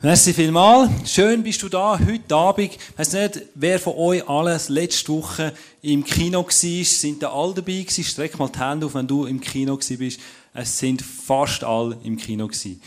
Merci vielmals. Schön bist du da heute Abend. Ich weiss nicht, wer von euch alles letzte Woche im Kino war. Sind da alle dabei? Streck mal die Hände auf, wenn du im Kino bist. Es sind fast alle im Kino gewesen.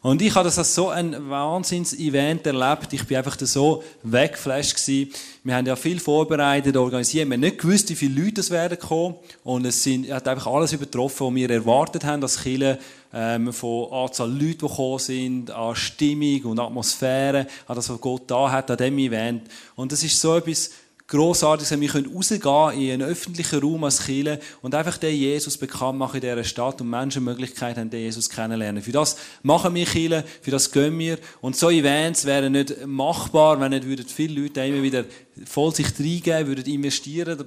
Und ich habe das als so ein Wahnsinns-Event erlebt. Ich bin einfach so weggeflasht. Wir haben ja viel vorbereitet, organisiert. Wir haben nicht gewusst, wie viele Leute es werden kommen. Und es sind, hat einfach alles übertroffen, was wir erwartet haben als Kille. Ähm, von Anzahl Leute, die gekommen sind, an Stimmung und Atmosphäre, an das, was Gott da hat, an diesem Event. Und das ist so etwas, grossartig sein. Wir können rausgehen in einen öffentlichen Raum als Kirche und einfach den Jesus bekannt machen in dieser Stadt und Menschen die Möglichkeit haben, den Jesus kennenzulernen. Für das machen wir Kirche, für das gehen wir. Und so Events wären nicht machbar, wenn nicht viele Leute immer wieder voll sich reingeben, würden investieren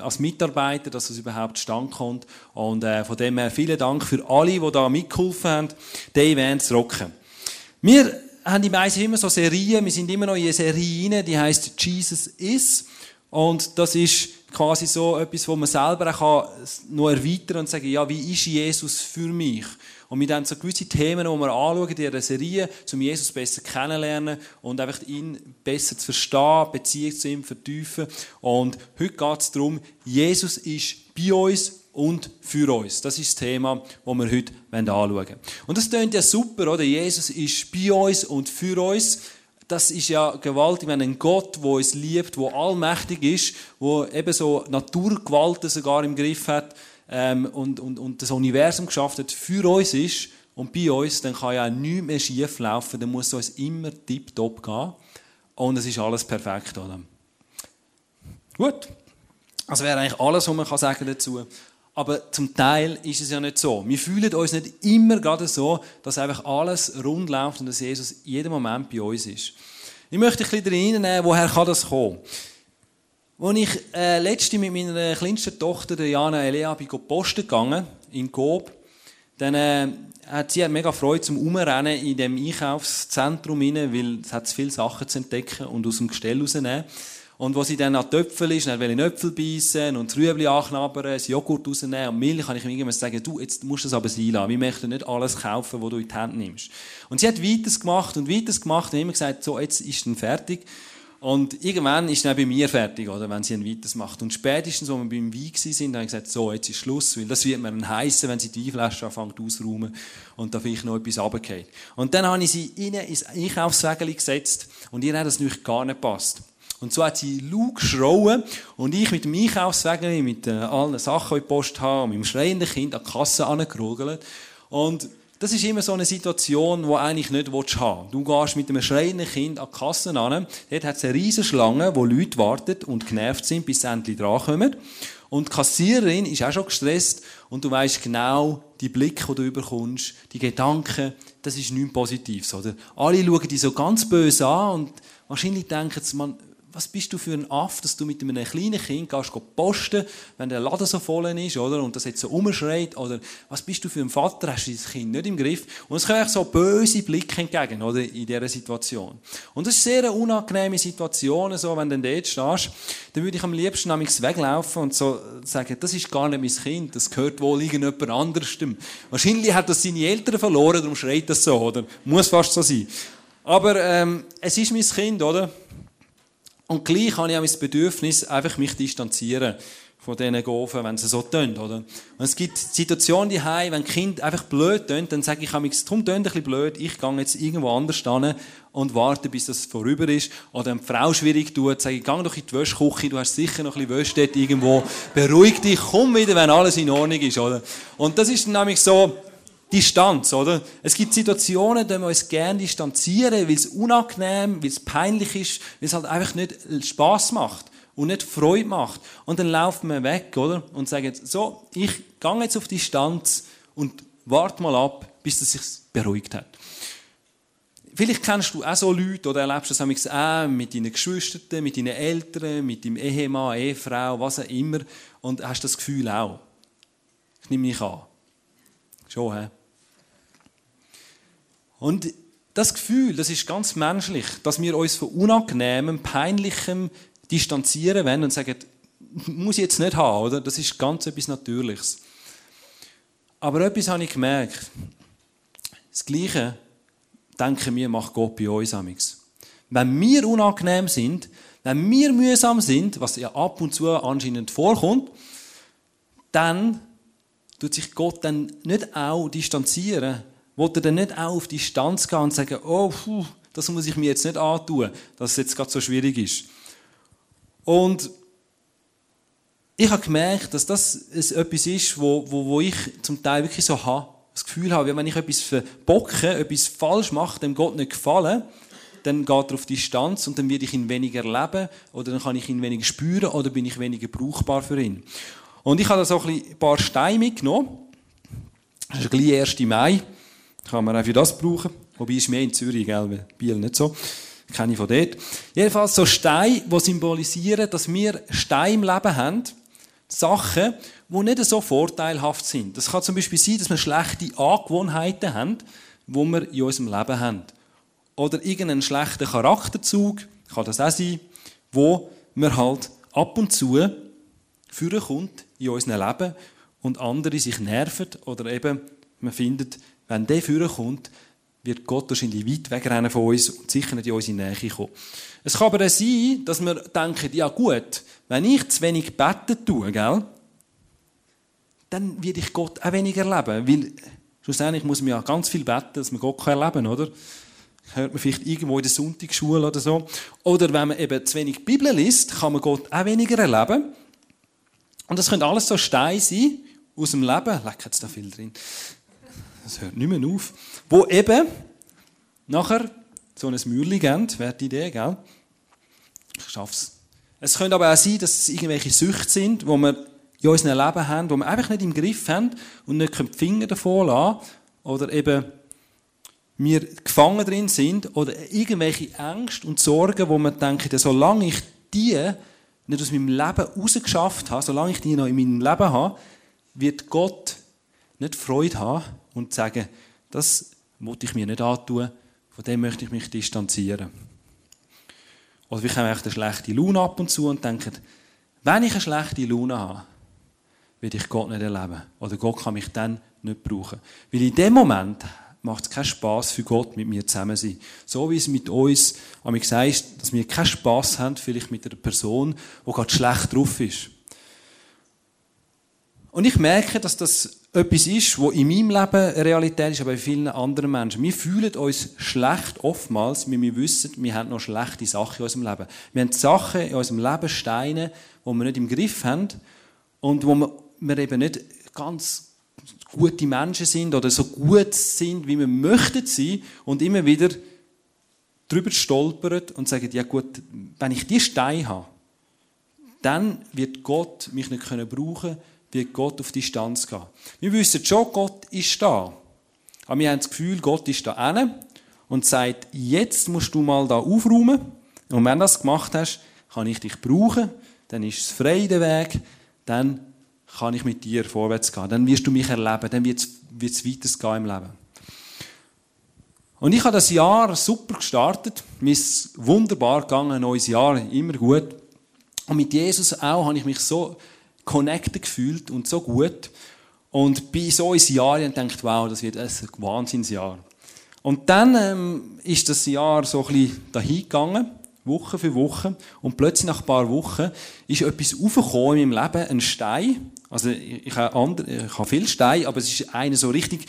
als Mitarbeiter, dass es überhaupt stand kommt. Und äh, von dem her vielen Dank für alle, die da mitgeholfen haben, den Event zu rocken. Wir haben die meisten immer so Serien, wir sind immer noch in einer Serie rein, die heißt Jesus is. Und das ist quasi so etwas, wo man selber auch noch erweitern und sagen, ja, wie ist Jesus für mich? Und wir dann so gewisse Themen, die wir anschauen in dieser Serie, um Jesus besser kennenlernen und einfach ihn besser zu verstehen, Beziehung zu ihm vertiefen. Und heute geht es darum, Jesus ist bei uns und für uns. Das ist das Thema, das wir heute anschauen wollen. Und das klingt ja super, oder? Jesus ist bei uns und für uns. Das ist ja gewaltig, wenn ein Gott, der uns liebt, der allmächtig ist, der eben so Naturgewalten sogar im Griff hat ähm, und, und, und das Universum geschafft hat, für uns ist und bei uns, dann kann ja nichts mehr schief laufen, dann muss es uns immer tiptop gehen und es ist alles perfekt, oder? Gut. Das wäre eigentlich alles, was man sagen dazu kann. Aber zum Teil ist es ja nicht so. Wir fühlen uns nicht immer gerade so, dass einfach alles rund läuft und dass Jesus jeden Moment bei uns ist. Ich möchte ein bisschen reinnehmen, woher kann das kommen? Als ich äh, letzte mit meiner kleinsten Tochter, der Jana Elea, bin posten gegangen, in Coop, dann äh, hat sie mega Freude zum Umrennen in dem Einkaufszentrum rein, weil es hat viele Sachen zu entdecken und aus dem Gestell rausnehmen. Und wo sie dann an Töpfel ist, dann will ich Äpfel beißen und das Rüebli anknabbern, das Joghurt rausnehmen und Milch, kann ich ihm irgendwann sagen, du, jetzt musst du das aber sein lassen. Wir möchten nicht alles kaufen, was du in die Hand nimmst. Und sie hat weiteres gemacht und weiteres gemacht und immer gesagt, so, jetzt ist dann fertig. Und irgendwann ist dann bei mir fertig, oder, wenn sie ein weiteres macht. Und spätestens, als wir beim Wein sind, habe ich gesagt, so, jetzt ist Schluss, weil das wird mir dann heissen, wenn sie die Weinflasche anfängt auszuräumen und da vielleicht noch etwas runtergeht. Und dann habe ich sie innen ins Einkaufswägel gesetzt und ihr hat das natürlich gar nicht gepasst. Und so hat sie laut geschrauen und ich mit dem Einkaufswagen, mit äh, allen Sachen, die ich Post habe, und mit dem schreienden Kind an die Kasse angerugelt. Und das ist immer so eine Situation, die eigentlich nicht haben willst. Du gehst mit einem schreienden Kind an die Kasse an, dort hat es eine riesige Schlange, wo Leute warten und genervt sind, bis sie endlich drankommen. Und die Kassiererin ist auch schon gestresst und du weißt genau, die Blicke, die du bekommst, die Gedanken, das ist nichts Positives, oder? Alle schauen dich so ganz böse an und wahrscheinlich denken sie, man, was bist du für ein Aff, dass du mit einem kleinen Kind gehst, posten, wenn der Laden so voll ist, oder? Und das jetzt so umschreit, oder? Was bist du für ein Vater, hast du das Kind nicht im Griff? Und es kommen so böse Blicke entgegen, oder? In dieser Situation. Und das ist eine sehr unangenehme Situation, so, wenn du dort stehst. Dann würde ich am liebsten nämlich weglaufen und so sagen, das ist gar nicht mein Kind, das gehört wohl irgendjemand anderes. Wahrscheinlich hat das seine Eltern verloren, darum schreit das so, oder? Muss fast so sein. Aber, ähm, es ist mein Kind, oder? Und gleich habe ich auch das Bedürfnis, einfach mich distanzieren von diesen Gofen, wenn sie so tönen, oder? Und es gibt Situationen die wenn Kind einfach blöd tönt, dann sage ich, es drum tönt ein bisschen blöd, ich gehe jetzt irgendwo anders hin und warte, bis das vorüber ist. Oder wenn die Frau schwierig tut, sage ich, geh doch in die Wäschküche, du hast sicher noch ein bisschen Wäsche dort irgendwo, beruhig dich, komm wieder, wenn alles in Ordnung ist, oder? Und das ist nämlich so, Distanz, oder? Es gibt Situationen, da wir uns gerne distanzieren, weil es unangenehm, weil es peinlich ist, weil es halt einfach nicht Spaß macht und nicht Freude macht. Und dann laufen wir weg, oder? Und sagen, so, ich gehe jetzt auf Distanz und warte mal ab, bis es sich beruhigt hat. Vielleicht kennst du auch so Leute oder erlebst das auch mit deinen Geschwistern, mit deinen Eltern, mit deinem Ehemann, Ehefrau, was auch immer und hast das Gefühl auch. Ich nehme mich an. Schon, hä? Und das Gefühl, das ist ganz menschlich, dass wir uns von Unangenehmem, Peinlichem distanzieren wollen und sagen, muss ich jetzt nicht haben, oder? Das ist ganz etwas denken wir, macht Gott bei uns amigs. Wenn wir unangenehm sind, wenn wir mühsam sind, was ja ab und zu anscheinend vorkommt, dann tut sich Gott dann nicht auch distanzieren. Will er dann nicht auch auf Distanz gehen und sagen, oh, puh, das muss ich mir jetzt nicht antun, dass es jetzt gerade so schwierig ist. Und ich habe gemerkt, dass das etwas ist, wo, wo, wo ich zum Teil wirklich so habe, das Gefühl habe, wenn ich etwas verbocke, etwas falsch mache, dem Gott nicht gefallen, dann geht er auf Distanz und dann werde ich ihn weniger erleben oder dann kann ich ihn weniger spüren oder bin ich weniger brauchbar für ihn. Und ich habe da so ein, ein paar Steine mitgenommen. Das ist gleich 1. Mai. Kann man auch für das brauchen. Wobei ist mehr in Zürich, gell? Biel nicht so. Kenne ich von dort. Jedenfalls so Steine, die symbolisieren, dass wir Steine im Leben haben. Sachen, die nicht so vorteilhaft sind. Das kann zum Beispiel sein, dass wir schlechte Angewohnheiten haben, die wir in unserem Leben haben. Oder irgendeinen schlechten Charakterzug, kann das auch sein, wo wir halt ab und zu führen kommt in unserem Leben und andere sich nerven oder eben man findet, wenn der führen kommt, wird Gott wahrscheinlich weit wegrennen von uns und sicher nicht in unsere Nähe kommen. Es kann aber sein, dass wir denken, ja gut, wenn ich zu wenig beten tue, gell, dann werde ich Gott auch weniger erleben. Weil schlussendlich muss man ja ganz viel beten, dass man Gott erleben kann, oder? Hört man vielleicht irgendwo in der Sonntagsschule oder so. Oder wenn man eben zu wenig Bibel liest, kann man Gott auch weniger erleben. Und das können alles so Steine sein aus dem Leben. Leck, jetzt da viel drin. Das hört nicht mehr auf. Wo eben nachher so ein Mühle geben. Wäre die Idee, gell? Ich schaff's. Es könnte aber auch sein, dass es irgendwelche Süchte sind, wo wir in unserem Leben haben, wo wir einfach nicht im Griff haben und nicht die Finger davon lassen oder eben wir gefangen drin sind oder irgendwelche Ängste und Sorgen, wo wir denken, solange ich die nicht aus meinem Leben rausgeschafft habe, solange ich die noch in meinem Leben habe, wird Gott nicht Freude haben und sagen, das wollte ich mir nicht antun, von dem möchte ich mich distanzieren. Oder wir haben eine schlechte Laune ab und zu und denken, wenn ich eine schlechte Laune habe, werde ich Gott nicht erleben. Oder Gott kann mich dann nicht brauchen. Weil in dem Moment macht es keinen Spass für Gott, mit mir zusammen zu sein. So wie es mit uns an mich sagt, dass wir keinen Spass haben, vielleicht mit einer Person, die gerade schlecht drauf ist. Und ich merke, dass das etwas ist, was in meinem Leben Realität ist, aber bei vielen anderen Menschen. Wir fühlen uns schlecht oftmals, weil wir wissen, wir haben noch schlechte Sachen in unserem Leben. Wir haben Sachen in unserem Leben, Steine, die wir nicht im Griff haben und wo wir, eben nicht ganz gute Menschen sind oder so gut sind, wie wir möchten sein und immer wieder drüber stolpern und sagen, ja gut, wenn ich die Steine habe, dann wird Gott mich nicht können brauchen, wird Gott auf Distanz gehen. Wir wissen schon, Gott ist da. Aber wir haben das Gefühl, Gott ist da hinten und sagt, jetzt musst du mal da aufräumen. Und wenn du das gemacht hast, kann ich dich brauchen, dann ist es frei der Weg, dann kann ich mit dir vorwärts gehen. Dann wirst du mich erleben, dann wird es weitergehen im Leben. Und ich habe das Jahr super gestartet. Mir ist wunderbar gegangen, neues Jahr, immer gut. Und mit Jesus auch habe ich mich so connected gefühlt und so gut. Und bin so ins Jahr und gedacht, wow, das wird ein Wahnsinnsjahr. Und dann ähm, ist das Jahr so ein bisschen dahin gegangen. Woche für Woche. Und plötzlich nach ein paar Wochen ist etwas aufgekommen in meinem Leben, ein Stein. Also ich, ich habe, andere, ich habe viele Steine, aber es ist einer so richtig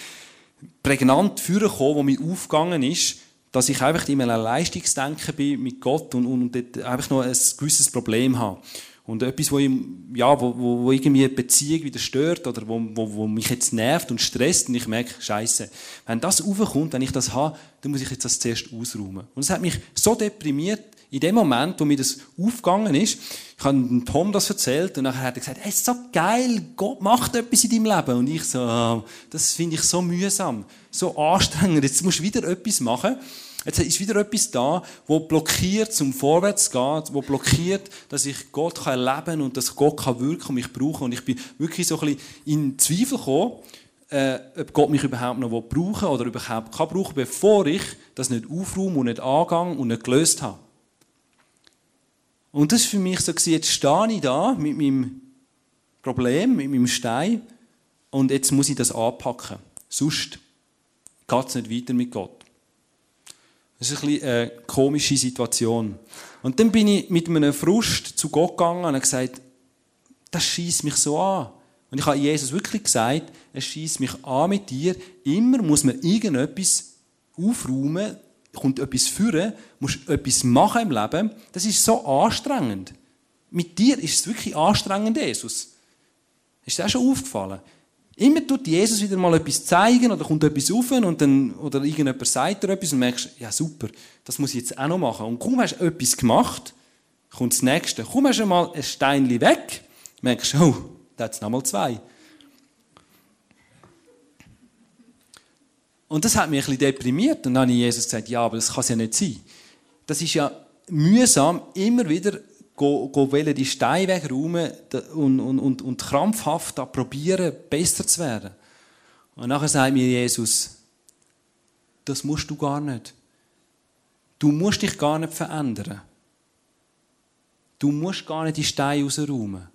prägnant vorgekommen, der mir aufgegangen ist, dass ich einfach in einem Leistungsdenken bin mit Gott und, und dort einfach noch ein gewisses Problem habe. Und etwas, wo, ich, ja, wo, wo, wo irgendwie eine Beziehung wieder stört oder wo, wo, wo mich jetzt nervt und stresst und ich merke, Scheiße, wenn das aufkommt, wenn ich das habe, dann muss ich jetzt das zuerst ausräumen. Und es hat mich so deprimiert, in dem Moment, wo mir das aufgegangen ist, ich habe Tom das erzählt und nachher hat er gesagt, hey, ist so geil, Gott macht etwas in deinem Leben. Und ich so, oh, das finde ich so mühsam, so anstrengend, jetzt musst du wieder etwas machen. Jetzt ist wieder etwas da, wo blockiert zum Vorwärts geht, wo blockiert, dass ich Gott kann erleben und dass Gott kann wirken und mich brauchen. Und ich bin wirklich so ein bisschen in Zweifel gekommen, äh, ob Gott mich überhaupt noch brauchen oder überhaupt kann brauchen, bevor ich das nicht aufräume und nicht angehe und nicht gelöst habe. Und das war für mich so, jetzt stehe ich da mit meinem Problem, mit meinem Stein und jetzt muss ich das anpacken. Sonst geht es nicht weiter mit Gott. Das ist ein bisschen eine komische Situation. Und dann bin ich mit einem Frust zu Gott gegangen und habe gesagt, das schießt mich so an. Und ich habe Jesus wirklich gesagt, es schießt mich an mit dir. Immer muss man irgendetwas aufräumen, kommt etwas führen, muss etwas machen im Leben. Das ist so anstrengend. Mit dir ist es wirklich anstrengend, Jesus. Ist dir auch schon aufgefallen? Immer tut Jesus wieder mal etwas zeigen oder kommt etwas auf und dann, oder irgendjemand sagt dir etwas und merkst, ja super, das muss ich jetzt auch noch machen. Und kaum hast du etwas gemacht, kommt das Nächste. Kaum hast du mal ein Steinchen weg, merkst du, oh, da hat es nochmal zwei. Und das hat mich ein bisschen deprimiert. Und dann habe ich Jesus gesagt, ja, aber das kann es ja nicht sein. Das ist ja mühsam, immer wieder go, go die Steine wegräumen und, und, und, und krampfhaft probieren, besser zu werden. Und nachher sagt mir Jesus, das musst du gar nicht. Du musst dich gar nicht verändern. Du musst gar nicht die Steine rausräumen.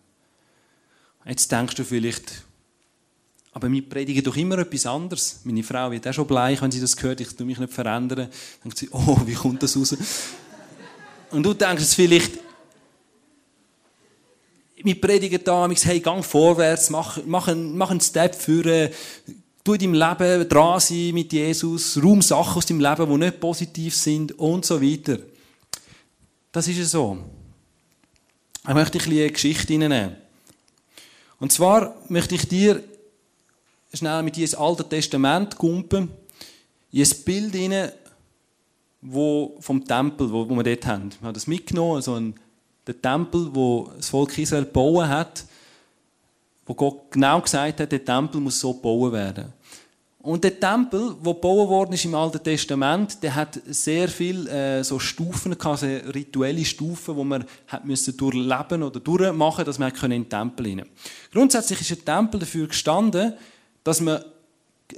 Jetzt denkst du vielleicht, aber wir predigen doch immer etwas anderes. Meine Frau wird auch schon bleich, wenn sie das hört, ich tue mich nicht verändern. Dann denkt sie, oh, wie kommt das raus? Und du denkst vielleicht, wir predigen da, wir sagen, hey, gang vorwärts, mach, mach, einen, mach einen Step für, tu in deinem Leben dran sein mit Jesus, räum Sachen aus deinem Leben, die nicht positiv sind und so weiter. Das ist ja so. Ich möchte ein eine Geschichte hineinnehmen. Und zwar möchte ich dir schnell mit dir ins Alte Testament kumpen, in ein Bild hinein, wo vom Tempel, wo, wo wir dort haben. Wir haben das mitgenommen, also ein der Tempel, wo das Volk Israel gebaut hat, wo Gott genau gesagt hat, der Tempel muss so gebaut werden. Und der Tempel, der gebaut worden ist im Alten Testament, der hat sehr viele äh, so Stufen gehabt, rituelle Stufen, wo man hat müssen durchleben oder durchmachen, dass man in den Tempel hinein. Grundsätzlich ist der Tempel dafür gestanden, dass man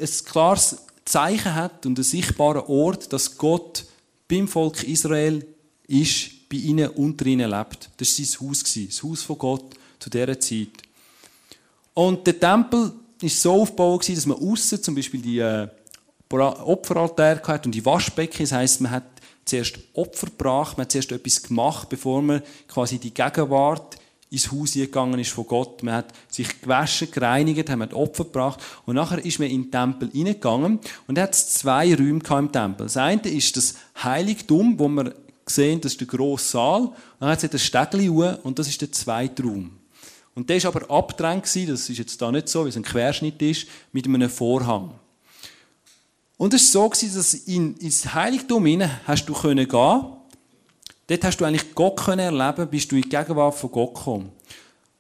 ein klares Zeichen hat und einen sichtbaren Ort, dass Gott beim Volk Israel ist bei ihnen, unter ihnen lebt. Das war sein Haus, das Haus von Gott zu dieser Zeit. Und der Tempel war so aufgebaut, dass man außen zum Beispiel die äh, Opferaltäre hatte und die Waschbecken. Das heisst, man hat zuerst Opfer gebracht, man hat zuerst etwas gemacht, bevor man quasi die Gegenwart ins Haus gegangen ist von Gott. Man hat sich gewaschen, gereinigt, hat Opfer gebracht und nachher ist man in den Tempel hineingegangen und hat zwei Räume im Tempel. Das eine ist das Heiligtum, wo man gesehen, das ist der grosse Saal. Dann hat es ein Stegli und das ist der zweite Raum. Und der war aber abgetrennt, das ist jetzt da nicht so, wie es ein Querschnitt ist, mit einem Vorhang. Und es war so, dass in, ins Heiligtum hinein hast du gehen Dort hast du eigentlich Gott können erleben, bist du in die Gegenwart von Gott gekommen.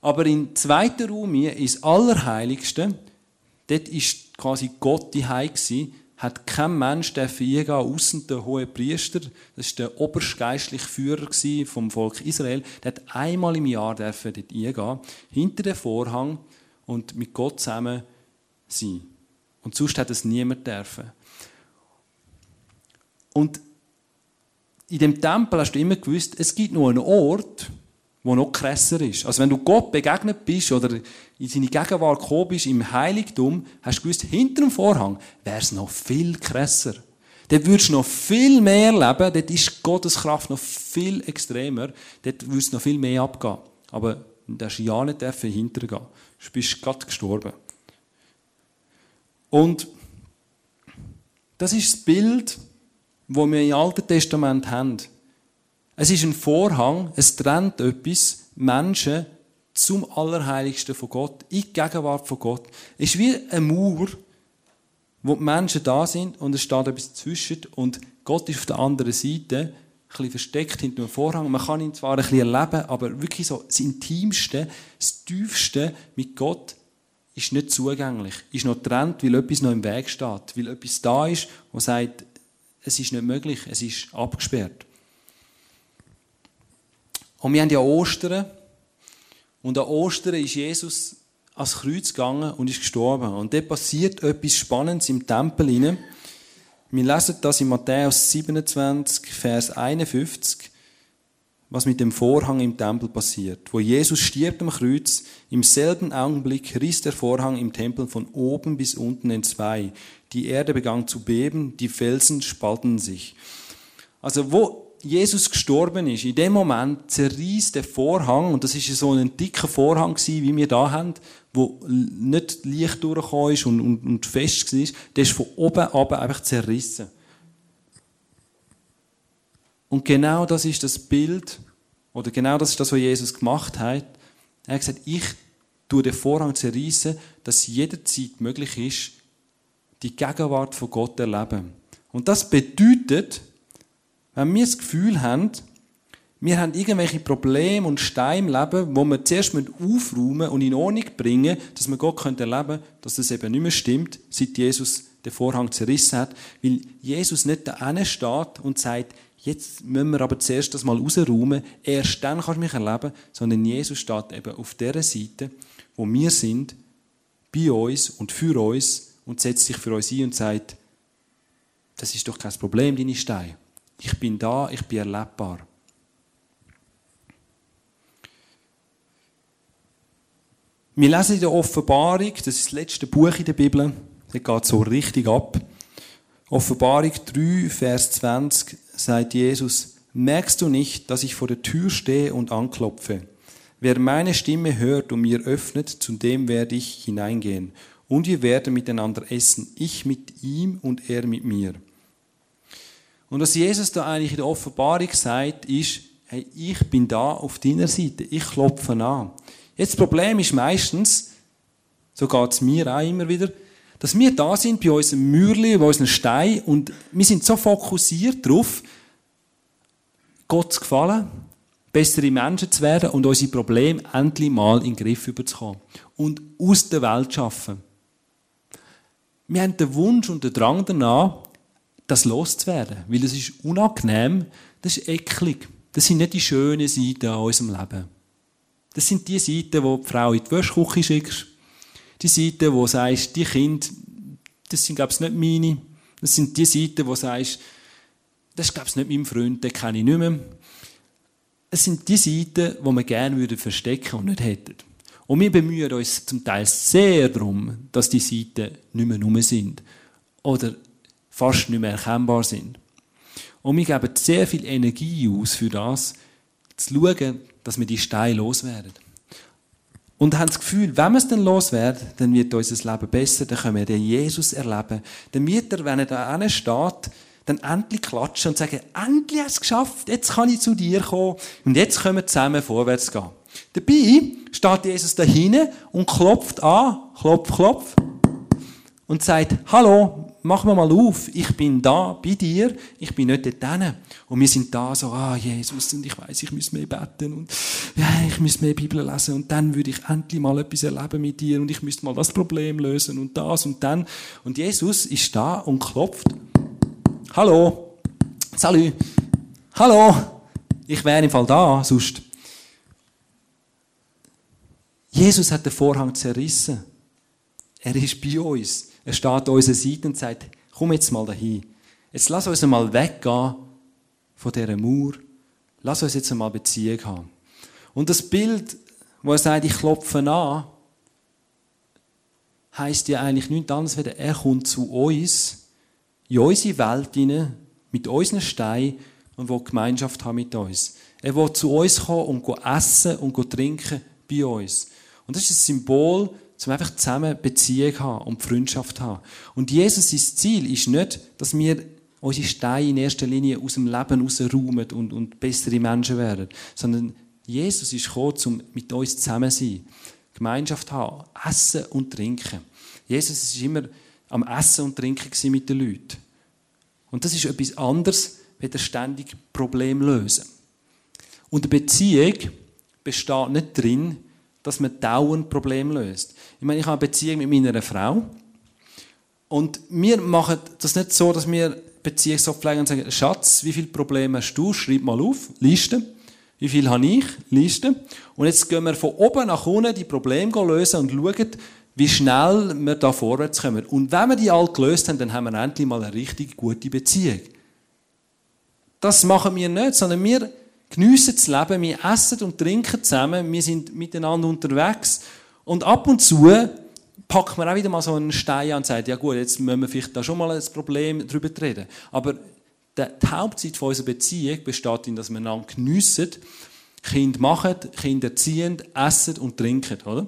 Aber im zweiten Raum hier, ins Allerheiligste, dort war quasi Gott die gewesen, hat kein Mensch eingehen, außer der hohe Priester, das ist der oberstgeistliche Führer vom Volk Israel, der hat einmal im Jahr dort eingehen, hinter dem Vorhang und mit Gott zusammen sein. Und sonst hat es niemand dürfen. Und in dem Tempel hast du immer gewusst, es gibt nur einen Ort, wo noch krasser ist. Also wenn du Gott begegnet bist oder in seine Gegenwart gekommen bist im Heiligtum, hast du gewusst, hinter dem Vorhang wäre es noch viel krasser. Dort würdest du noch viel mehr leben, dort ist Gottes Kraft noch viel extremer, dort würdest du noch viel mehr abgehen. Aber du darfst ja nicht hintergehen. Du bist gerade gestorben. Und das ist das Bild, das wir im Alten Testament haben. Es ist ein Vorhang, es trennt etwas, Menschen zum Allerheiligsten von Gott, in die Gegenwart von Gott. Es ist wie eine Mauer, wo die Menschen da sind und es steht etwas dazwischen und Gott ist auf der anderen Seite, ein versteckt hinter einem Vorhang. Man kann ihn zwar ein bisschen erleben, aber wirklich so das Intimste, das Tiefste mit Gott ist nicht zugänglich, ist noch getrennt, weil etwas noch im Weg steht, weil etwas da ist, wo sagt, es ist nicht möglich, es ist abgesperrt. Und wir haben ja Ostern. Und an Ostern ist Jesus ans Kreuz gegangen und ist gestorben. Und dort passiert etwas Spannendes im Tempel. Rein. Wir lesen das in Matthäus 27, Vers 51, was mit dem Vorhang im Tempel passiert. Wo Jesus stirbt am Kreuz, im selben Augenblick riss der Vorhang im Tempel von oben bis unten in zwei. Die Erde begann zu beben, die Felsen spalten sich. Also wo Jesus gestorben ist, in dem Moment zerreißt der Vorhang, und das ist so ein dicker Vorhang wie wir da haben, wo nicht Licht durchgekommen ist und, und, und fest war, der ist von oben ab einfach zerrissen. Und genau das ist das Bild, oder genau das ist das, was Jesus gemacht hat. Er hat gesagt, ich tue den Vorhang zerreißen, dass jederzeit möglich ist, die Gegenwart von Gott erleben. Und das bedeutet, wenn wir das Gefühl haben, wir haben irgendwelche Probleme und Steine im Leben, wo wir zuerst aufräumen und in Ordnung bringen, dass wir Gott erleben können, dass das eben nicht mehr stimmt, seit Jesus den Vorhang zerrissen hat, weil Jesus nicht da steht und sagt, jetzt müssen wir aber zuerst das mal rausräumen, erst dann kannst du mich erleben, sondern Jesus steht eben auf der Seite, wo wir sind, bei uns und für uns und setzt sich für uns ein und sagt, das ist doch kein Problem, deine Steine. Ich bin da, ich bin erlebbar. Wir lesen in der Offenbarung, das ist das letzte Buch in der Bibel, das geht so richtig ab. Offenbarung 3, Vers 20 sagt Jesus, merkst du nicht, dass ich vor der Tür stehe und anklopfe? Wer meine Stimme hört und mir öffnet, zu dem werde ich hineingehen. Und wir werden miteinander essen, ich mit ihm und er mit mir. Und was Jesus da eigentlich in der Offenbarung sagt, ist, hey, ich bin da auf deiner Seite, ich klopfe an. Jetzt das Problem ist meistens, so geht es mir auch immer wieder, dass wir da sind bei unserem Mürli, bei unserem Stein und wir sind so fokussiert darauf, Gott zu gefallen, bessere Menschen zu werden und unsere Probleme endlich mal in den Griff überzukommen und aus der Welt zu schaffen. Wir haben den Wunsch und den Drang danach, das loszuwerden, weil es ist unangenehm, das ist eklig. Das sind nicht die schönen Seiten an unserem Leben. Das sind die Seiten, wo die Frau in die Wäschküche schickst. Die Seiten, wo du sagst, die Kinder, das sind, glaube ich, nicht meine. Das sind die Seiten, wo du sagst, das ist, glaube ich, nicht mein Freund, den kenne ich nicht mehr. Es sind die Seiten, die wir gerne verstecken und nicht hätten. Und wir bemühen uns zum Teil sehr darum, dass die Seiten nicht mehr rum sind. Oder fast nicht mehr erkennbar sind. Und wir geben sehr viel Energie aus für das, zu schauen, dass wir die Steine loswerden. Und haben das Gefühl, wenn wir es dann loswerden, dann wird unser Leben besser, dann können wir den Jesus erleben. Dann wird er, wenn er da steht, dann endlich klatschen und sagen, endlich hast du es geschafft, jetzt kann ich zu dir kommen und jetzt können wir zusammen vorwärts gehen. Dabei steht Jesus da hinten und klopft an, klopf, klopf, und sagt, hallo, mach mir mal auf, ich bin da bei dir, ich bin nicht dort Und wir sind da so, ah, Jesus, und ich weiß, ich muss mehr beten und ja, ich muss mehr Bibel lesen und dann würde ich endlich mal etwas erleben mit dir und ich müsste mal das Problem lösen und das und dann. Und Jesus ist da und klopft. Hallo, salut, hallo, ich wäre im Fall da, sonst. Jesus hat den Vorhang zerrissen. Er ist bei uns. Er steht an unserer Seite und sagt, komm jetzt mal dahin. Jetzt lass uns mal weggehen von dieser Mauer. Lass uns jetzt mal Beziehung haben. Und das Bild, wo er sagt, ich klopfe an, heisst ja eigentlich nichts anderes, als er kommt zu uns, in unsere Welt hinein, mit unseren Steinen und will Gemeinschaft haben mit uns. Er will zu uns kommen und essen und trinken bei uns. Und das ist ein Symbol zum einfach zusammen Beziehung haben und Freundschaft haben. Und Jesus, sein Ziel ist nicht, dass wir unsere Steine in erster Linie aus dem Leben rausräumen und, und bessere Menschen werden, sondern Jesus ist gekommen, um mit uns zusammen zu sein. Gemeinschaft haben, essen und trinken. Jesus war immer am Essen und Trinken mit den Leuten. Und das ist etwas anderes, als der ständig Problem lösen. Und eine Beziehung besteht nicht darin, dass man dauernd Probleme löst. Ich meine, ich habe eine Beziehung mit meiner Frau. Und wir machen das nicht so, dass wir Beziehung so pflegen und sagen, Schatz, wie viele Probleme hast du? Schreib mal auf, Liste. Wie viel habe ich? Liste. Und jetzt gehen wir von oben nach unten die Probleme lösen und schauen, wie schnell wir da vorwärts kommen. Und wenn wir die alle gelöst haben, dann haben wir endlich mal eine richtig gute Beziehung. Das machen wir nicht, sondern wir geniessen das Leben, wir essen und trinken zusammen, wir sind miteinander unterwegs und ab und zu packt man auch wieder mal so einen Stein an und sagt, ja gut, jetzt müssen wir vielleicht da schon mal ein Problem drüber reden. Aber die Hauptzeit unserer Beziehung besteht darin, dass wir einander geniessen, Kinder machen, Kinder erziehen, essen und trinken, oder?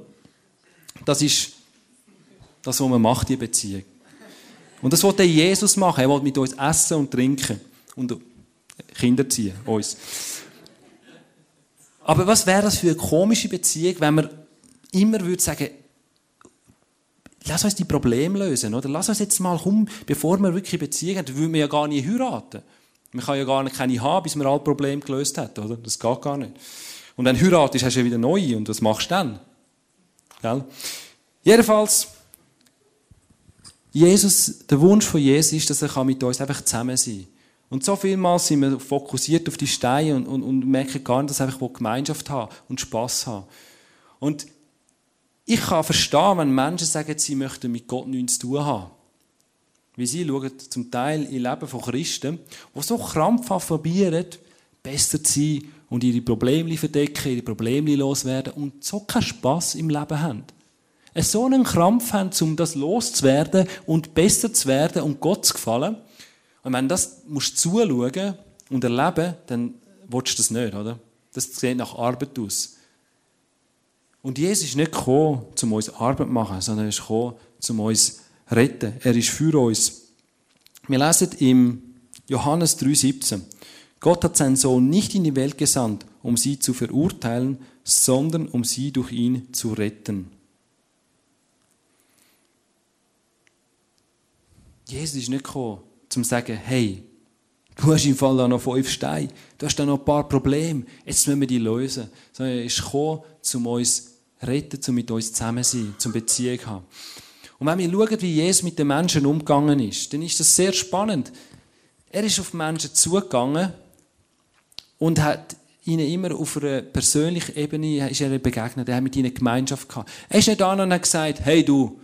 Das ist das, was man macht, die Beziehung. Und das wollte Jesus machen. Er wollte mit uns essen und trinken und Kinder ziehen, uns. Aber was wäre das für eine komische Beziehung, wenn man immer würde sagen, lass uns die Probleme lösen, oder? Lass uns jetzt mal um, bevor wir wirklich eine Beziehung haben, würden wir ja gar nicht heiraten. Man kann ja gar nicht keine haben, bis man alle Probleme gelöst hat, oder? Das geht gar nicht. Und wenn du heiratest, hast du ja wieder neue, und was machst du dann? Gell? Jedenfalls, Jesus, der Wunsch von Jesus ist, dass er mit uns einfach zusammen sein kann. Und so vielmals sind wir fokussiert auf die Steine und, und, und merken gar nicht, dass wir einfach Gemeinschaft haben und Spass haben. Und ich kann verstehen, wenn Menschen sagen, sie möchten mit Gott nichts zu tun haben. Wie sie schauen zum Teil im Leben von Christen, die so krampfhaft probieren, besser zu sein und ihre Probleme verdecken, ihre Probleme loswerden und so keinen Spass im Leben haben. So einen Krampf haben, um das loszuwerden und besser zu werden und Gott zu gefallen, und wenn du das musst zuschauen und erleben, dann willst du das nicht, oder? Das sieht nach Arbeit aus. Und Jesus ist nicht gekommen, um uns Arbeit zu machen, sondern er ist gekommen, um uns zu retten. Er ist für uns. Wir lesen im Johannes 3,17. Gott hat seinen Sohn nicht in die Welt gesandt, um sie zu verurteilen, sondern um sie durch ihn zu retten. Jesus ist nicht gekommen, zum zu sagen, hey, du hast im Fall da noch fünf Steine, du hast da noch ein paar Probleme, jetzt müssen wir die lösen. Sondern er ist gekommen, um uns zu retten, um mit uns zusammen zu sein, zum Beziehung zu haben. Und wenn wir schauen, wie Jesus mit den Menschen umgegangen ist, dann ist das sehr spannend. Er ist auf Menschen zugegangen und hat ihnen immer auf einer persönlichen Ebene ist er begegnet. Er hat mit ihnen Gemeinschaft gehabt. Er ist nicht an und hat gesagt, hey du,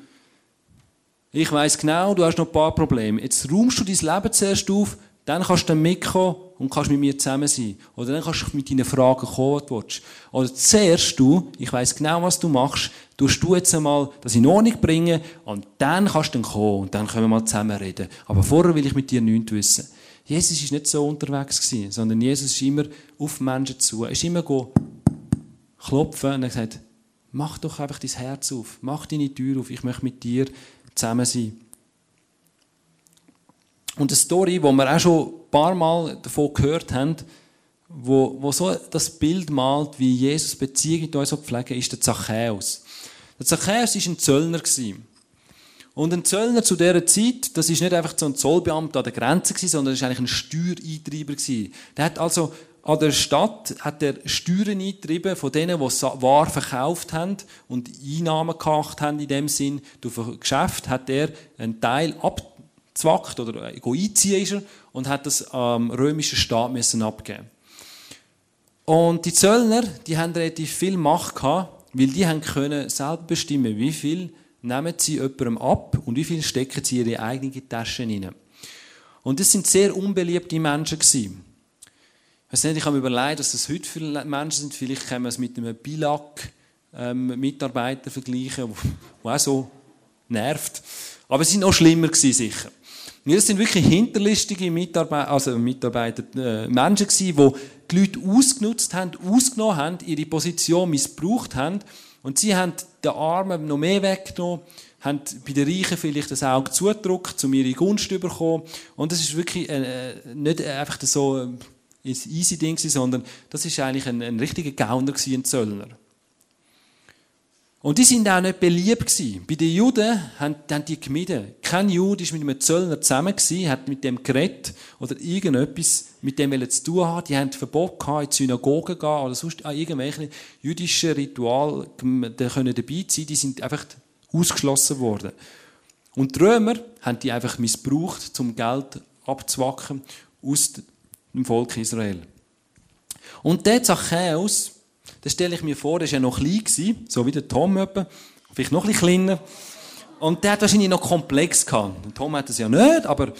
ich weiß genau, du hast noch ein paar Probleme. Jetzt räumst du dein Leben zuerst auf, dann kannst du dann mitkommen und kannst mit mir zusammen sein. Oder dann kannst du mit deinen Fragen kommen, was du willst. Oder zuerst du, ich weiß genau, was du machst, tust du jetzt einmal das in Ordnung bringen und dann kannst du dann kommen und dann können wir mal zusammen reden. Aber vorher will ich mit dir nichts wissen. Jesus ist nicht so unterwegs gewesen, sondern Jesus ist immer auf Menschen zu. Er ist immer go klopfen und er hat gesagt, mach doch einfach dein Herz auf, mach deine Tür auf, ich möchte mit dir zusammen sein. Und eine Story, die wir auch schon ein paar Mal davon gehört haben, wo, wo so das Bild malt, wie Jesus Beziehung mit uns pflegen, ist der Zachäus. Der Zachäus war ein Zöllner. Und ein Zöllner zu dieser Zeit, das ist nicht einfach so ein Zollbeamter an der Grenze, sondern das war eigentlich ein Steuereintreiber. Der hat also an der Stadt hat er Steuern eingetrieben von denen, die Waren verkauft haben und Einnahmen gemacht haben in dem Sinn. Durch ein Geschäft hat er einen Teil abgezwackt oder äh, einziehen ist und hat das am römischen Staat müssen abgeben. Und die Zöllner, die haben relativ viel Macht gehabt, weil die haben können selber bestimmen, wie viel nehmen sie jemandem ab und wie viel stecken sie in ihre eigenen Taschen hinein. Und das sind sehr unbeliebte Menschen gewesen. Ich nicht, ich habe mir überlegt, was das heute für Menschen sind. Vielleicht können wir es mit einem Bilag-Mitarbeiter ähm, vergleichen, der auch so nervt. Aber es sind noch schlimmer gewesen, sicher. Das sind wirklich hinterlistige Mitarbeiter, also Mitarbeiter, äh, Menschen gewesen, die die Leute ausgenutzt haben, ausgenommen haben, ihre Position missbraucht haben. Und sie haben den Armen noch mehr weggenommen, haben bei den Reichen vielleicht das Auge zugedrückt, um ihre Gunst zu bekommen. Und das ist wirklich äh, äh nicht einfach so ein easy Ding, sondern das ist eigentlich ein, ein richtiger Gauner, ein Zöllner. Und die sind auch nicht beliebt gewesen. Bei den Juden haben, haben die gemieden. Kein Jude ist mit einem Zöllner zusammen gewesen, hat mit dem geredet oder irgendetwas mit dem zu tun haben. Die haben Verbot gehabt, in die Synagoge gehen oder sonst an irgendwelchen jüdischen Ritual da können dabei sein. Die sind einfach ausgeschlossen worden. Und die Römer haben die einfach missbraucht, zum Geld abzwacken aus im Volk Israel. Und der Zachäus, das stelle ich mir vor, der war ja noch klein, so wie der Tom etwa, vielleicht noch ein bisschen kleiner. Und der hat wahrscheinlich noch komplex gehabt. Tom hat das ja nicht, aber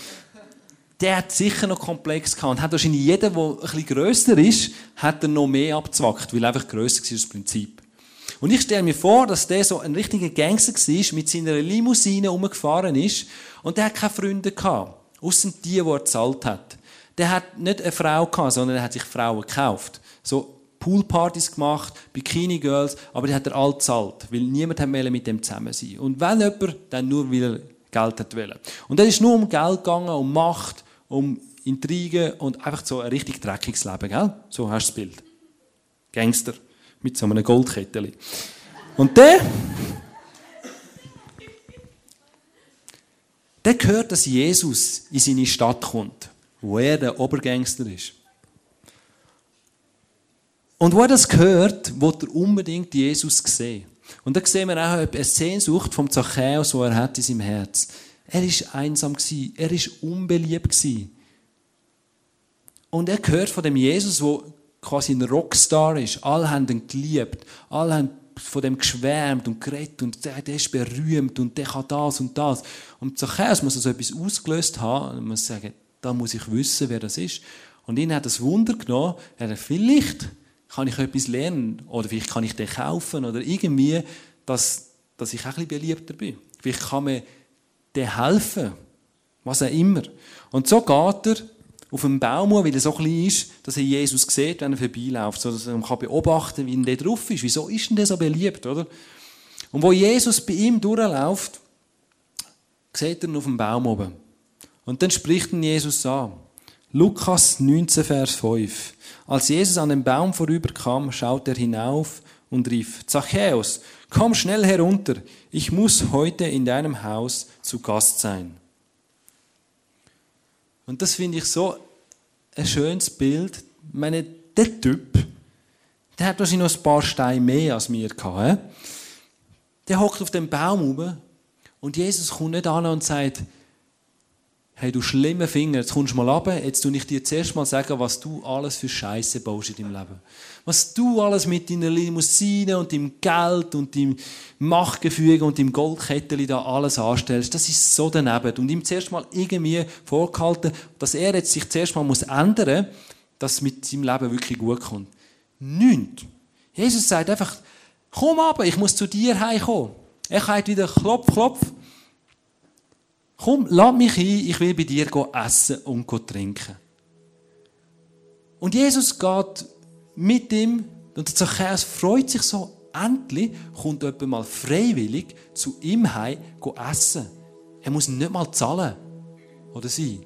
der hat sicher noch komplex gehabt. Und hat wahrscheinlich jeder, der ein bisschen grösser ist, hat er noch mehr abzwackt, weil er einfach grösser war das Prinzip. Und ich stelle mir vor, dass der so ein richtiger Gangster war, mit seiner Limousine umgefahren ist und der hat keine Freunde gehabt. Außer die, die er gezahlt hat. Der hat nicht eine Frau gehabt, sondern er hat sich Frauen gekauft. So Poolpartys gemacht, Bikini Girls, aber die hat er all zahlt, weil niemand mit dem zusammen sein. Und wenn jemand, dann nur weil er Geld hat wollen. Und dann ist nur um Geld gegangen, um Macht, um Intrigen und einfach so ein richtig dreckiges Leben, gell? So hast du das Bild. Gangster mit so einem Goldkettchen. Und der, der hört, dass Jesus in seine Stadt kommt, wo er der Obergangster ist. Und wo er das hört, wird er unbedingt Jesus sehen. Und da sehen wir auch eine Sehnsucht vom Zachäus, die er hat in seinem Herz. Er ist einsam er ist unbeliebt. Und er hört von dem Jesus, wo quasi ein Rockstar ist. Alle haben ihn geliebt, alle haben von dem geschwärmt und geredet und der, der ist berühmt und der kann das und das. Und Zachäus muss also etwas ausgelöst haben und muss sagen, da muss ich wissen, wer das ist. Und ihn hat das Wunder genommen, er vielleicht kann ich etwas lernen oder vielleicht kann ich den kaufen oder irgendwie, dass, dass ich auch ein bisschen beliebter bin. Vielleicht kann mir der helfen, was auch immer. Und so geht er auf einem Baum, weil er so klein ist, dass er Jesus sieht, wenn er vorbeiläuft, so dass er kann beobachten, wie er drauf ist. Wieso ist denn der so beliebt, oder? Und wo Jesus bei ihm durchläuft, sieht er ihn auf dem Baum oben. Und dann spricht ihn Jesus an. Lukas 19, Vers 5. Als Jesus an den Baum vorüberkam, schaut er hinauf und rief, Zachäus, komm schnell herunter, ich muss heute in deinem Haus zu Gast sein. Und das finde ich so ein schönes Bild. Ich meine, der Typ, der hat wahrscheinlich noch ein paar Steine mehr als mir gehabt. Der hockt auf dem Baum oben und Jesus kommt nicht an und sagt, hey du schlimmer Finger, jetzt kommst du mal runter, jetzt tu ich dir zuerst mal sagen, was du alles für Scheiße baust in deinem Leben. Was du alles mit deiner Limousine und deinem Geld und deinem Machtgefüge und deinem Goldkettchen da alles anstellst, das ist so daneben. Und ihm zuerst mal irgendwie vorgehalten, dass er jetzt sich zuerst mal muss ändern muss, dass es mit seinem Leben wirklich gut kommt. Nichts. Jesus sagt einfach, komm aber, ich muss zu dir heimkommen. Er sagt wieder, klopf, klopf. Komm, lad mich ein, ich will bei dir essen und trinken. Und Jesus geht mit ihm, und der Zachäus freut sich so, endlich kommt jemand mal freiwillig zu ihm heim essen. Er muss nicht mal zahlen. Oder sie.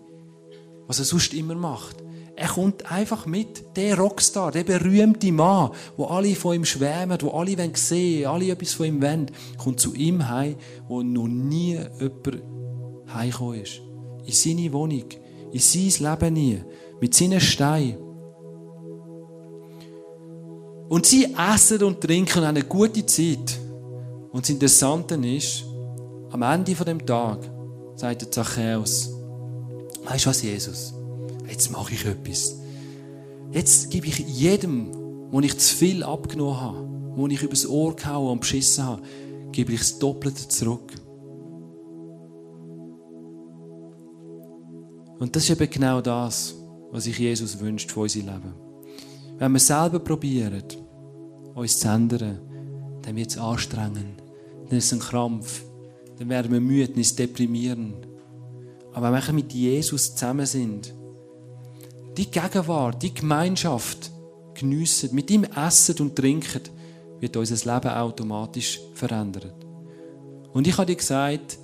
Was er sonst immer macht. Er kommt einfach mit, der Rockstar, der berühmte Mann, wo alle von ihm schwärmen, wo alle sehen wollen, alle etwas von ihm wollen, kommt zu ihm heim, wo noch nie jemand heimgekommen ist. In seine Wohnung, in sein Leben nie, mit seinen Steinen. Und sie essen und trinken und haben eine gute Zeit. Und das Interessante ist, am Ende von dem Tag sagt der Zachäus, weißt du was, Jesus? Jetzt mache ich etwas. Jetzt gebe ich jedem, wo ich zu viel abgenommen habe, wo ich übers Ohr gehauen und beschissen habe, gebe ich das Doppelte zurück. Und das ist eben genau das, was sich Jesus wünscht für unser Leben. Wenn wir selber probieren, uns zu ändern, dann wird es anstrengend, dann ist es ein Krampf, dann werden wir müde, dann ist es deprimierend. Aber wenn wir mit Jesus zusammen sind, die Gegenwart, die Gemeinschaft geniessen, mit ihm essen und trinken, wird unser Leben automatisch verändert. Und ich habe dir gesagt,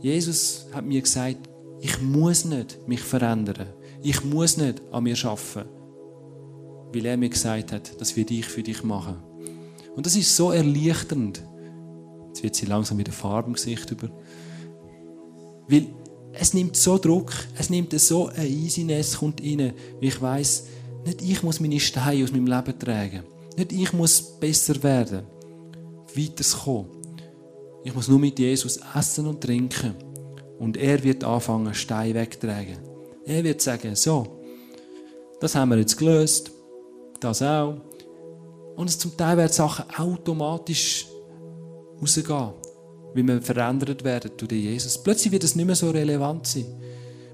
Jesus hat mir gesagt, ich muss nicht mich verändern. Ich muss nicht an mir arbeiten. Weil er mir gesagt hat, dass wir dich für dich machen. Und das ist so erleichternd. Jetzt wird sie langsam wieder Farbe im Gesicht über. Weil es nimmt so Druck, es nimmt so ein Easiness kommt rein, wie ich weiß, nicht ich muss meine Steine aus meinem Leben tragen. Nicht ich muss besser werden, weiterkommen. Ich muss nur mit Jesus essen und trinken. Und er wird anfangen, Steine wegzutragen. Er wird sagen, so, das haben wir jetzt gelöst, das auch. Und zum Teil werden Sachen automatisch rausgehen, weil wir verändert werden durch Jesus. Plötzlich wird es nicht mehr so relevant sein.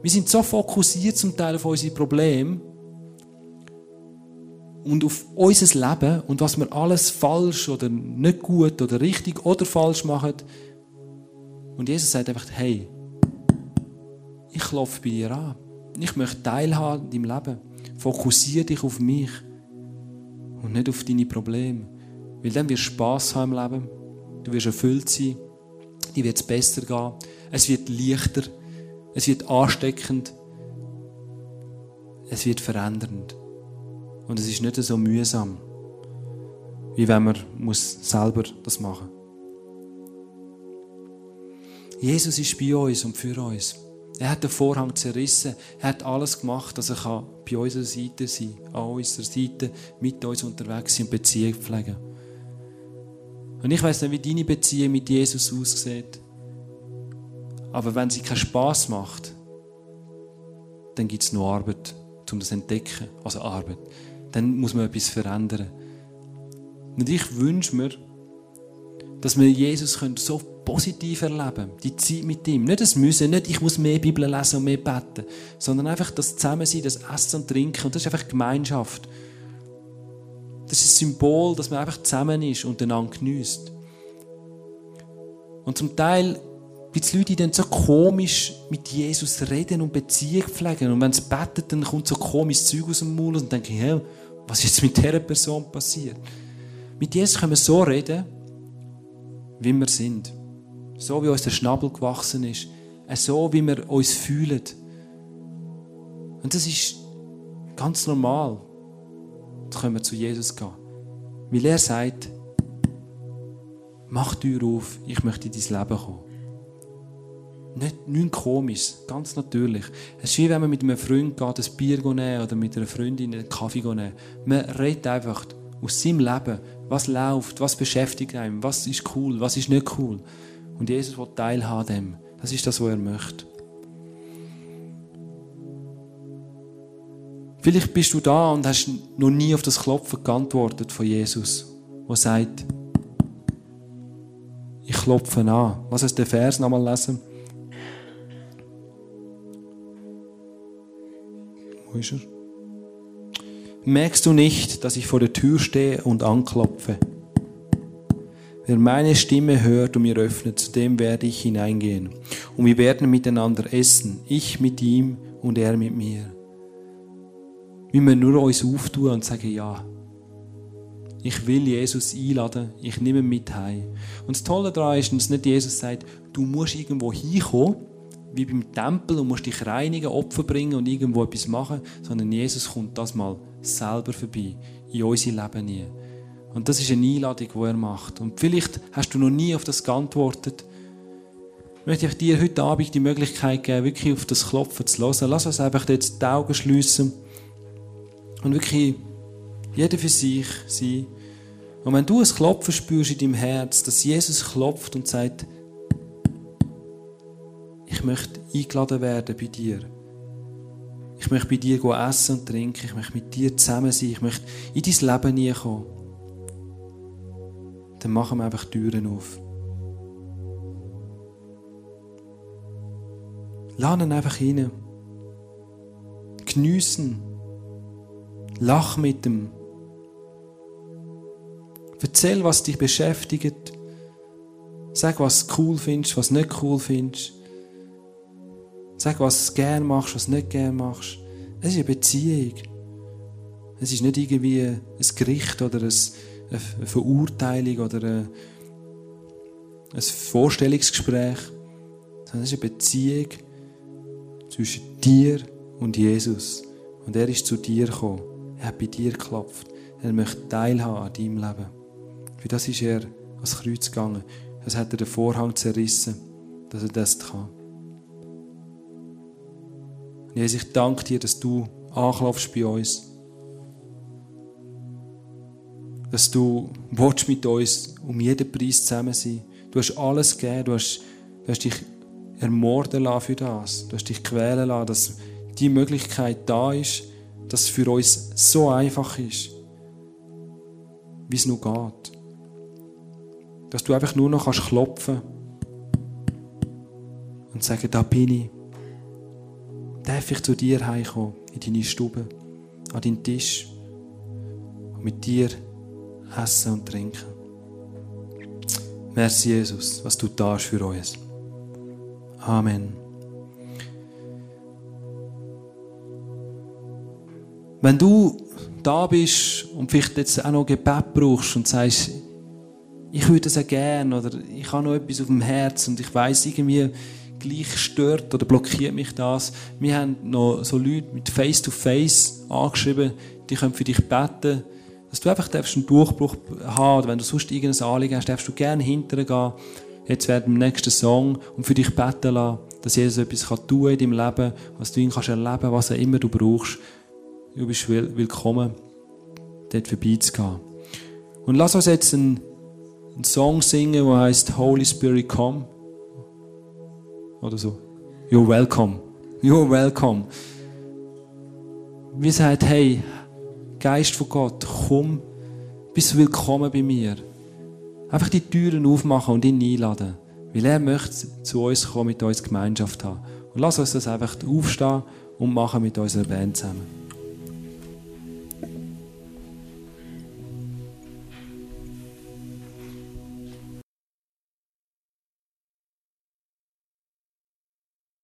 Wir sind so fokussiert zum Teil auf unsere Probleme und auf unser Leben und was wir alles falsch oder nicht gut oder richtig oder falsch machen. Und Jesus sagt einfach, hey, ich klopfe bei dir an. ich möchte teilhaben in deinem Leben. Fokussiere dich auf mich und nicht auf deine Probleme. Weil dann wirst du Spass haben im Leben. Du wirst erfüllt sein. Dir wird es besser gehen. Es wird leichter. Es wird ansteckend. Es wird verändernd. Und es ist nicht so mühsam, wie wenn man muss selber das machen Jesus ist bei uns und für uns. Er hat den Vorhang zerrissen. Er hat alles gemacht, dass er bei unserer Seite sein kann. An unserer Seite mit uns unterwegs sein und Beziehung pflegen. Und ich weiß nicht, wie deine Beziehung mit Jesus aussieht. Aber wenn sie keinen Spass macht, dann gibt es noch Arbeit, um das zu entdecken. Also Arbeit. Dann muss man etwas verändern. Und ich wünsche mir, dass wir Jesus so positiv erleben. Die Zeit mit ihm. Nicht das Müssen, nicht ich muss mehr Bibel lesen und mehr beten, sondern einfach das Zusammensein, das Essen und Trinken. Und das ist einfach Gemeinschaft. Das ist ein Symbol, dass man einfach zusammen ist und einander geniesst. Und zum Teil gibt es Leute, die dann so komisch mit Jesus reden und Beziehung pflegen. Und wenn sie beten, dann kommt so komisches Zeug aus dem Mund und dann denke ich, hey, was ist jetzt mit dieser Person passiert? Mit Jesus können wir so reden, wie wir sind. So wie uns der Schnabel gewachsen ist. So wie wir uns fühlen. Und das ist ganz normal. Jetzt können wir zu Jesus gehen. Weil er sagt, mach Tür auf, ich möchte in dein Leben kommen. Nicht, nichts komisch, ganz natürlich. Es ist wie wenn man mit einem Freund geht, ein Bier nehmen oder mit einer Freundin einen Kaffee nehmen. Man redet einfach aus seinem Leben, was läuft, was beschäftigt einen, was ist cool, was ist nicht cool. Und Jesus will teilhaben dem. Das ist das, was er möchte. Vielleicht bist du da und hast noch nie auf das Klopfen geantwortet von Jesus, wo sagt, ich klopfe an. Lass uns den Vers nochmal lesen. Wo ist er? Merkst du nicht, dass ich vor der Tür stehe und anklopfe? Wer meine Stimme hört und mir öffnet, zu dem werde ich hineingehen. Und wir werden miteinander essen, ich mit ihm und er mit mir. Wir nur uns auftun und sagen, ja, ich will Jesus einladen, ich nehme ihn mit heim. Und das Tolle daran ist, dass nicht Jesus sagt, du musst irgendwo hinkommen, wie beim Tempel und musst dich reinigen, Opfer bringen und irgendwo etwas machen, sondern Jesus kommt das mal selber vorbei, in unser Leben nie. Und das ist eine Einladung, die er macht. Und vielleicht hast du noch nie auf das geantwortet. Ich möchte dir heute Abend die Möglichkeit geben, wirklich auf das Klopfen zu hören. Lass uns einfach jetzt die Augen schliessen und wirklich jeder für sich sein. Und wenn du ein Klopfen spürst in deinem Herz, dass Jesus klopft und sagt, ich möchte eingeladen werden bei dir. Ich möchte bei dir essen und trinken. Ich möchte mit dir zusammen sein. Ich möchte in dein Leben nie kommen. Dann machen wir einfach Türen auf. Ihn einfach rein. Geniessen. Lach mit ihm. Erzähl, was dich beschäftigt. Sag, was du cool findest, was du nicht cool findest. Sag, was du gerne machst, was du nicht gerne machst. Es ist eine Beziehung. Es ist nicht irgendwie ein Gericht oder eine Verurteilung oder ein Vorstellungsgespräch, sondern es ist eine Beziehung zwischen dir und Jesus. Und er ist zu dir gekommen. Er hat bei dir geklopft. Er möchte teilhaben an deinem Leben. Für das ist er ans Kreuz gegangen. Das hat er den Vorhang zerrissen, dass er das kann. Jesus, ich danke dir, dass du anklopfst bei uns. Dass du mit uns um jeden Preis zusammen sein. Du hast alles gegeben, du hast, du hast dich ermorden lassen für das. Du hast dich quälen lassen, dass die Möglichkeit da ist, dass es für uns so einfach ist, wie es nur geht. Dass du einfach nur noch kannst klopfen und sagen, da bin ich darf ich zu dir heimkommen, in deine Stube, an deinen Tisch und mit dir essen und trinken. Merci, Jesus, was du da für uns. Amen. Wenn du da bist und vielleicht jetzt auch noch Gebet brauchst und sagst, ich würde das auch gerne oder ich habe noch etwas auf dem Herz und ich weiß irgendwie gleich stört oder blockiert mich das. Wir haben noch so Leute mit Face-to-Face -face angeschrieben, die können für dich beten, dass du einfach einen Durchbruch haben oder wenn du sonst irgendein Anliegen hast, darfst du gerne hintergehen. Jetzt werden im nächsten Song und für dich beten lassen, dass Jesus etwas tun kann in deinem Leben, was du ihn kannst erleben, was auch immer du brauchst. Du bist willkommen, dort vorbeizugehen. Und lass uns jetzt einen, einen Song singen, der heißt Holy Spirit Come. Oder so. You're welcome. You're welcome. Wir sagen, hey, Geist von Gott, komm, bist willkommen bei mir. Einfach die Türen aufmachen und ihn einladen. Weil er möchte zu uns kommen, mit uns Gemeinschaft haben. Und lass uns das einfach aufstehen und machen mit unserer Band zusammen.